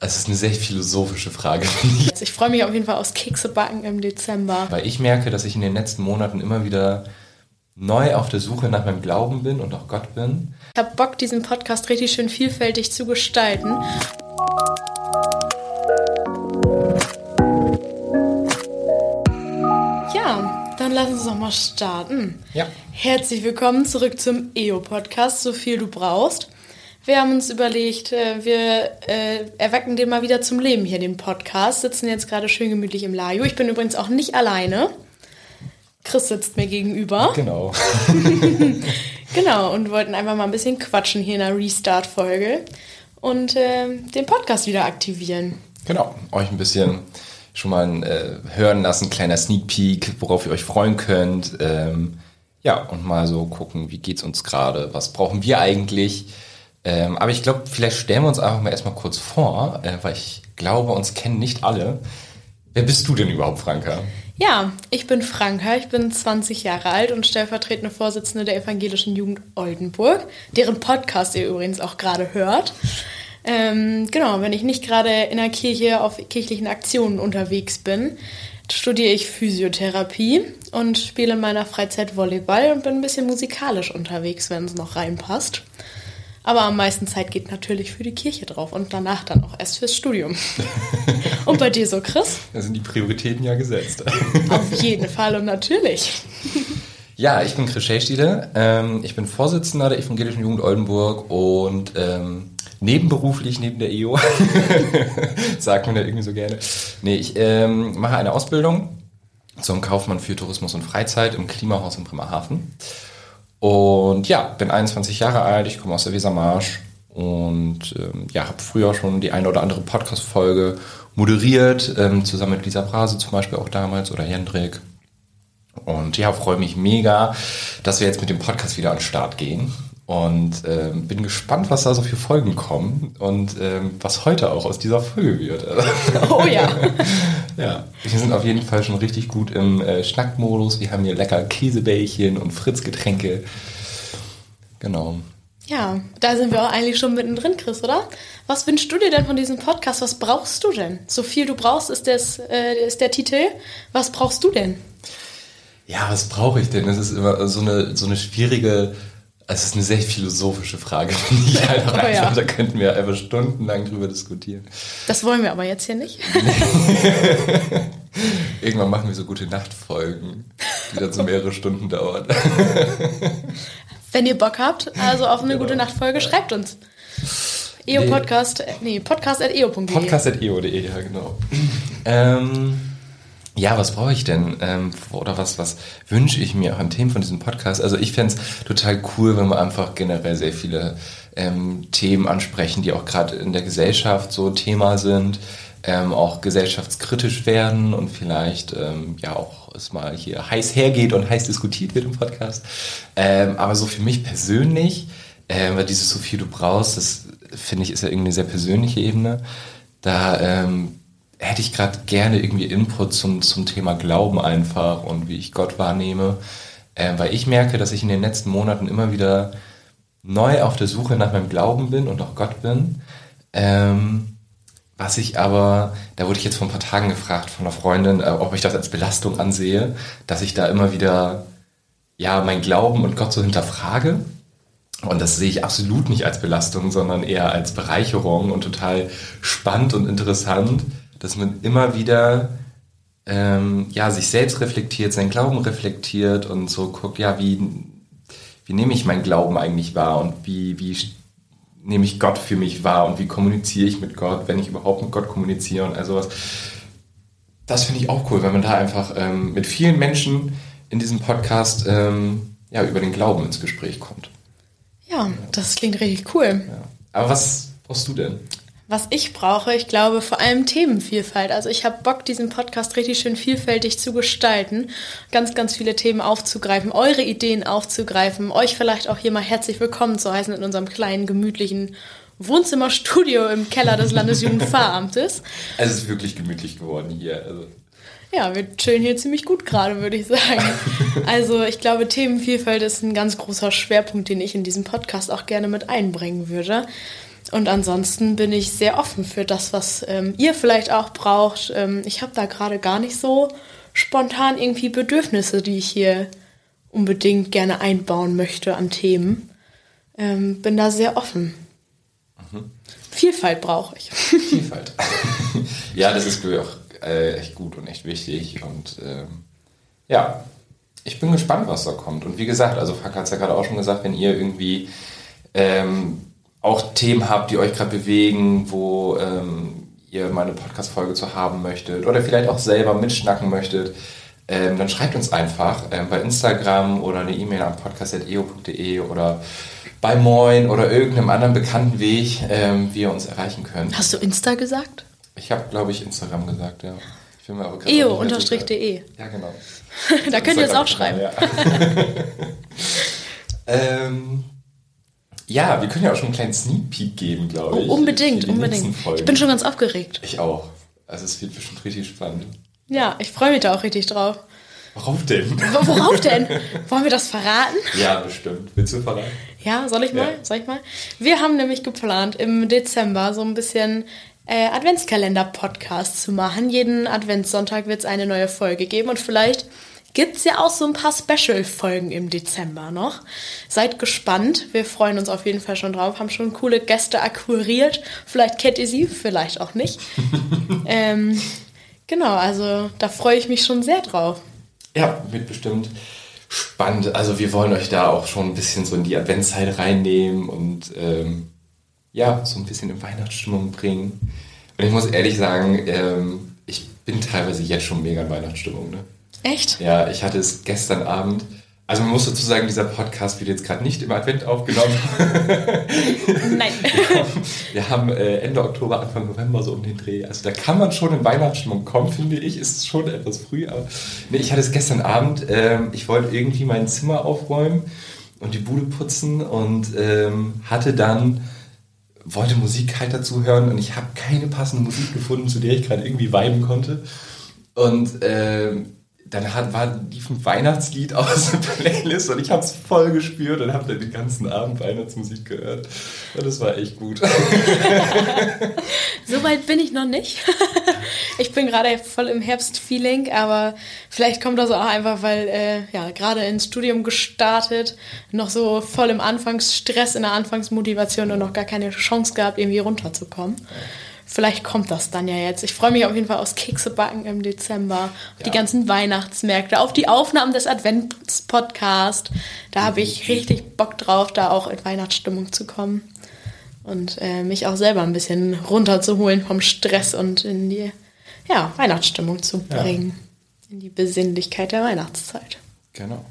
Es ist eine sehr philosophische Frage. Ich freue mich auf jeden Fall aufs Keksebacken im Dezember. Weil ich merke, dass ich in den letzten Monaten immer wieder neu auf der Suche nach meinem Glauben bin und auch Gott bin. Ich habe Bock, diesen Podcast richtig schön vielfältig zu gestalten. Ja, dann lass uns doch mal starten. Ja. Herzlich willkommen zurück zum EO-Podcast, so viel du brauchst. Wir haben uns überlegt, äh, wir äh, erwecken den mal wieder zum Leben hier, den Podcast. Sitzen jetzt gerade schön gemütlich im Lajo. Ich bin übrigens auch nicht alleine. Chris sitzt mir gegenüber. Genau. genau, und wollten einfach mal ein bisschen quatschen hier in der Restart-Folge und äh, den Podcast wieder aktivieren. Genau, euch ein bisschen schon mal äh, hören lassen, kleiner Sneak Peek, worauf ihr euch freuen könnt. Ähm, ja, und mal so gucken, wie geht's uns gerade, was brauchen wir eigentlich. Ähm, aber ich glaube, vielleicht stellen wir uns einfach mal erstmal kurz vor, äh, weil ich glaube, uns kennen nicht alle. Wer bist du denn überhaupt, Franka? Ja, ich bin Franka, ich bin 20 Jahre alt und stellvertretende Vorsitzende der Evangelischen Jugend Oldenburg, deren Podcast ihr übrigens auch gerade hört. Ähm, genau, wenn ich nicht gerade in der Kirche auf kirchlichen Aktionen unterwegs bin, studiere ich Physiotherapie und spiele in meiner Freizeit Volleyball und bin ein bisschen musikalisch unterwegs, wenn es noch reinpasst. Aber am meisten Zeit geht natürlich für die Kirche drauf und danach dann auch erst fürs Studium. und bei dir so, Chris? Da sind die Prioritäten ja gesetzt. Auf jeden Fall und natürlich. Ja, ich bin Chris Schästiede. Ähm, ich bin Vorsitzender der Evangelischen Jugend Oldenburg und ähm, nebenberuflich neben der EO, sagt man ja irgendwie so gerne. Nee, ich ähm, mache eine Ausbildung zum Kaufmann für Tourismus und Freizeit im Klimahaus in Bremerhaven. Und ja, bin 21 Jahre alt, ich komme aus der Wesermarsch und ähm, ja, habe früher schon die eine oder andere Podcast-Folge moderiert, ähm, zusammen mit Lisa Brase zum Beispiel auch damals oder Jendrik. Und ja, freue mich mega, dass wir jetzt mit dem Podcast wieder an den Start gehen. Und ähm, bin gespannt, was da so für Folgen kommen und ähm, was heute auch aus dieser Folge wird. Oh ja. ja, wir sind auf jeden Fall schon richtig gut im äh, Schnackmodus. Wir haben hier lecker Käsebällchen und Fritzgetränke. Genau. Ja, da sind wir auch eigentlich schon mittendrin, Chris, oder? Was wünschst du dir denn von diesem Podcast? Was brauchst du denn? So viel du brauchst ist, das, äh, ist der Titel. Was brauchst du denn? Ja, was brauche ich denn? Das ist immer so eine, so eine schwierige es ist eine sehr philosophische Frage, finde ich einfach. Oh, ja. Da könnten wir einfach stundenlang drüber diskutieren. Das wollen wir aber jetzt hier nicht. Irgendwann machen wir so gute Nachtfolgen, die dann so mehrere Stunden dauern. Wenn ihr Bock habt, also auf eine genau. gute Nachtfolge, schreibt uns. EO-Podcast, nee, podcast.eo.de. Podcast.eo.de, ja, genau. ähm, ja, was brauche ich denn? Ähm, oder was, was wünsche ich mir auch an Themen von diesem Podcast? Also ich fände es total cool, wenn wir einfach generell sehr viele ähm, Themen ansprechen, die auch gerade in der Gesellschaft so Thema sind, ähm, auch gesellschaftskritisch werden und vielleicht ähm, ja auch es mal hier heiß hergeht und heiß diskutiert wird im Podcast. Ähm, aber so für mich persönlich, äh, weil dieses so viel du brauchst, das finde ich ist ja irgendwie eine sehr persönliche Ebene. Da ähm, hätte ich gerade gerne irgendwie Input zum, zum Thema Glauben einfach und wie ich Gott wahrnehme. Äh, weil ich merke, dass ich in den letzten Monaten immer wieder neu auf der Suche nach meinem Glauben bin und auch Gott bin. Ähm, was ich aber, da wurde ich jetzt vor ein paar Tagen gefragt von einer Freundin, äh, ob ich das als Belastung ansehe, dass ich da immer wieder, ja, mein Glauben und Gott so hinterfrage. Und das sehe ich absolut nicht als Belastung, sondern eher als Bereicherung und total spannend und interessant, dass man immer wieder ähm, ja, sich selbst reflektiert, seinen Glauben reflektiert und so guckt, ja, wie, wie nehme ich meinen Glauben eigentlich wahr und wie, wie nehme ich Gott für mich wahr und wie kommuniziere ich mit Gott, wenn ich überhaupt mit Gott kommuniziere und all sowas. Das finde ich auch cool, wenn man da einfach ähm, mit vielen Menschen in diesem Podcast ähm, ja, über den Glauben ins Gespräch kommt. Ja, das klingt richtig cool. Ja. Aber was brauchst du denn? Was ich brauche, ich glaube vor allem Themenvielfalt. Also ich habe Bock, diesen Podcast richtig schön vielfältig zu gestalten, ganz, ganz viele Themen aufzugreifen, eure Ideen aufzugreifen, euch vielleicht auch hier mal herzlich willkommen zu heißen in unserem kleinen, gemütlichen Wohnzimmerstudio im Keller des Landesjugendfahramtes. Also es ist wirklich gemütlich geworden hier. Also. Ja, wir chillen hier ziemlich gut gerade, würde ich sagen. Also ich glaube, Themenvielfalt ist ein ganz großer Schwerpunkt, den ich in diesem Podcast auch gerne mit einbringen würde. Und ansonsten bin ich sehr offen für das, was ähm, ihr vielleicht auch braucht. Ähm, ich habe da gerade gar nicht so spontan irgendwie Bedürfnisse, die ich hier unbedingt gerne einbauen möchte an Themen. Ähm, bin da sehr offen. Mhm. Vielfalt brauche ich. Vielfalt. ja, das ist, glaube ich, auch äh, echt gut und echt wichtig. Und ähm, ja, ich bin gespannt, was da kommt. Und wie gesagt, also Frank hat es ja gerade auch schon gesagt, wenn ihr irgendwie ähm, auch Themen habt, die euch gerade bewegen, wo ähm, ihr mal eine Podcast-Folge zu haben möchtet oder vielleicht auch selber mitschnacken möchtet, ähm, dann schreibt uns einfach ähm, bei Instagram oder eine E-Mail an podcast.eo.de oder bei Moin oder irgendeinem anderen bekannten Weg, ähm, wie ihr uns erreichen könnt. Hast du Insta gesagt? Ich habe, glaube ich, Instagram gesagt, ja. eo-de. Ja, genau. da könnt ihr es auch schreiben. Ja. ähm, ja, wir können ja auch schon einen kleinen Sneak Peek geben, glaube ich. Oh, unbedingt, unbedingt. Ich bin schon ganz aufgeregt. Ich auch. Also es wird bestimmt richtig spannend. Ja, ich freue mich da auch richtig drauf. Worauf denn? Worauf denn? Wollen wir das verraten? Ja, bestimmt. Willst du verraten? Ja, soll ich mal? Ja. Soll ich mal? Wir haben nämlich geplant, im Dezember so ein bisschen äh, Adventskalender-Podcast zu machen. Jeden Adventssonntag wird es eine neue Folge geben und vielleicht gibt es ja auch so ein paar Special-Folgen im Dezember noch. Seid gespannt. Wir freuen uns auf jeden Fall schon drauf. Haben schon coole Gäste akquiriert. Vielleicht kennt ihr sie, vielleicht auch nicht. ähm, genau, also da freue ich mich schon sehr drauf. Ja, wird bestimmt spannend. Also wir wollen euch da auch schon ein bisschen so in die Adventszeit reinnehmen und ähm, ja, so ein bisschen in Weihnachtsstimmung bringen. Und ich muss ehrlich sagen, ähm, ich bin teilweise jetzt schon mega in Weihnachtsstimmung. Ne? Echt? Ja, ich hatte es gestern Abend. Also man muss dazu sagen, dieser Podcast wird jetzt gerade nicht im Advent aufgenommen. Nein. Wir haben, wir haben äh, Ende Oktober, Anfang November so um den Dreh. Also da kann man schon in Weihnachtsstimmung kommen, finde ich. Ist schon etwas früh, aber nee, ich hatte es gestern Abend. Ähm, ich wollte irgendwie mein Zimmer aufräumen und die Bude putzen und ähm, hatte dann wollte Musik halt dazu hören und ich habe keine passende Musik gefunden, zu der ich gerade irgendwie viben konnte. Und ähm, dann hat, war, lief ein Weihnachtslied aus der Playlist und ich habe es voll gespürt und habe dann den ganzen Abend Weihnachtsmusik gehört. Und das war echt gut. so weit bin ich noch nicht. ich bin gerade voll im Herbstfeeling, aber vielleicht kommt das auch einfach, weil äh, ja gerade ins Studium gestartet, noch so voll im Anfangsstress, in der Anfangsmotivation und noch gar keine Chance gehabt, irgendwie runterzukommen. Ja vielleicht kommt das dann ja jetzt. Ich freue mich auf jeden Fall aufs Keksebacken im Dezember, auf ja. die ganzen Weihnachtsmärkte, auf die Aufnahmen des Adventspodcasts. Da habe ich richtig Bock drauf, da auch in Weihnachtsstimmung zu kommen und äh, mich auch selber ein bisschen runterzuholen vom Stress und in die ja, Weihnachtsstimmung zu bringen. Ja. In die Besinnlichkeit der Weihnachtszeit. Genau.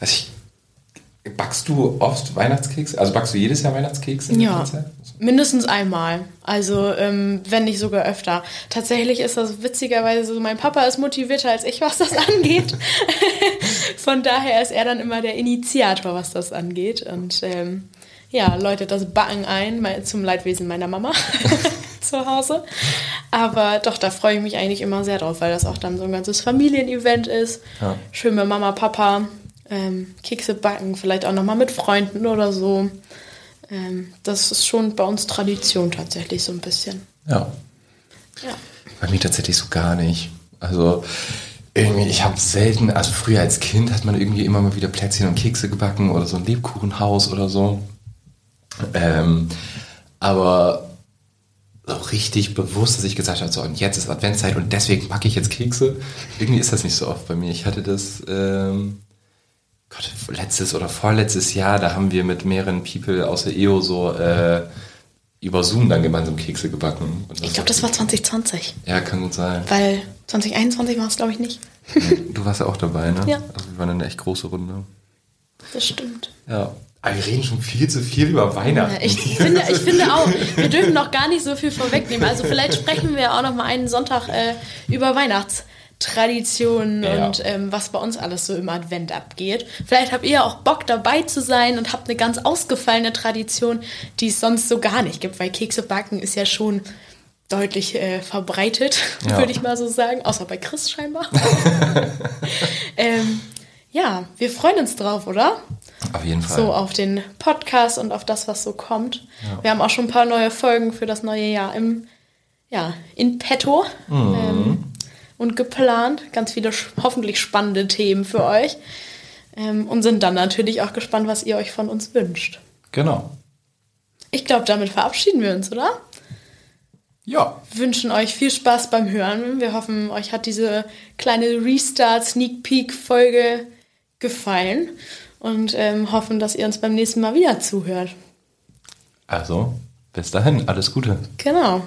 Also ich Backst du oft Weihnachtskekse? Also backst du jedes Jahr Weihnachtskekse? ja, mindestens einmal. Also ähm, wenn nicht sogar öfter. Tatsächlich ist das witzigerweise so, mein Papa ist motivierter als ich, was das angeht. Von daher ist er dann immer der Initiator, was das angeht. Und ähm, ja, läutet das Backen ein zum Leidwesen meiner Mama zu Hause. Aber doch, da freue ich mich eigentlich immer sehr drauf, weil das auch dann so ein ganzes Familienevent ist. Ja. Schön mit Mama, Papa ähm, Kekse backen, vielleicht auch nochmal mit Freunden oder so. Ähm, das ist schon bei uns Tradition tatsächlich so ein bisschen. Ja. ja. Bei mir tatsächlich so gar nicht. Also irgendwie, ich habe selten, also früher als Kind hat man irgendwie immer mal wieder Plätzchen und Kekse gebacken oder so ein Lebkuchenhaus oder so. Ähm, aber so richtig bewusst, dass ich gesagt habe, so und jetzt ist Adventszeit und deswegen backe ich jetzt Kekse. Irgendwie ist das nicht so oft bei mir. Ich hatte das ähm, Gott, letztes oder vorletztes Jahr, da haben wir mit mehreren People aus der EO so äh, über Zoom dann gemeinsam Kekse gebacken. ich glaube, das war 2020. Ja, kann gut sein. Weil 2021 war es, glaube ich, nicht. du warst ja auch dabei, ne? Ja. Also wir waren eine echt große Runde. Das stimmt. Ja. Aber wir reden schon viel zu viel über Weihnachten. Ja, ich, finde, ich finde auch, wir dürfen noch gar nicht so viel vorwegnehmen. Also vielleicht sprechen wir auch noch mal einen Sonntag äh, über Weihnachts. Traditionen ja. und ähm, was bei uns alles so im Advent abgeht. Vielleicht habt ihr auch Bock dabei zu sein und habt eine ganz ausgefallene Tradition, die es sonst so gar nicht gibt, weil Kekse backen ist ja schon deutlich äh, verbreitet, ja. würde ich mal so sagen, außer bei Chris scheinbar. ähm, ja, wir freuen uns drauf, oder? Auf jeden Fall. So auf den Podcast und auf das, was so kommt. Ja. Wir haben auch schon ein paar neue Folgen für das neue Jahr im, ja, in petto Mhm. ähm, und geplant. Ganz viele hoffentlich spannende Themen für euch. Ähm, und sind dann natürlich auch gespannt, was ihr euch von uns wünscht. Genau. Ich glaube, damit verabschieden wir uns, oder? Ja. wünschen euch viel Spaß beim Hören. Wir hoffen, euch hat diese kleine Restart Sneak Peek Folge gefallen und ähm, hoffen, dass ihr uns beim nächsten Mal wieder zuhört. Also, bis dahin, alles Gute. Genau.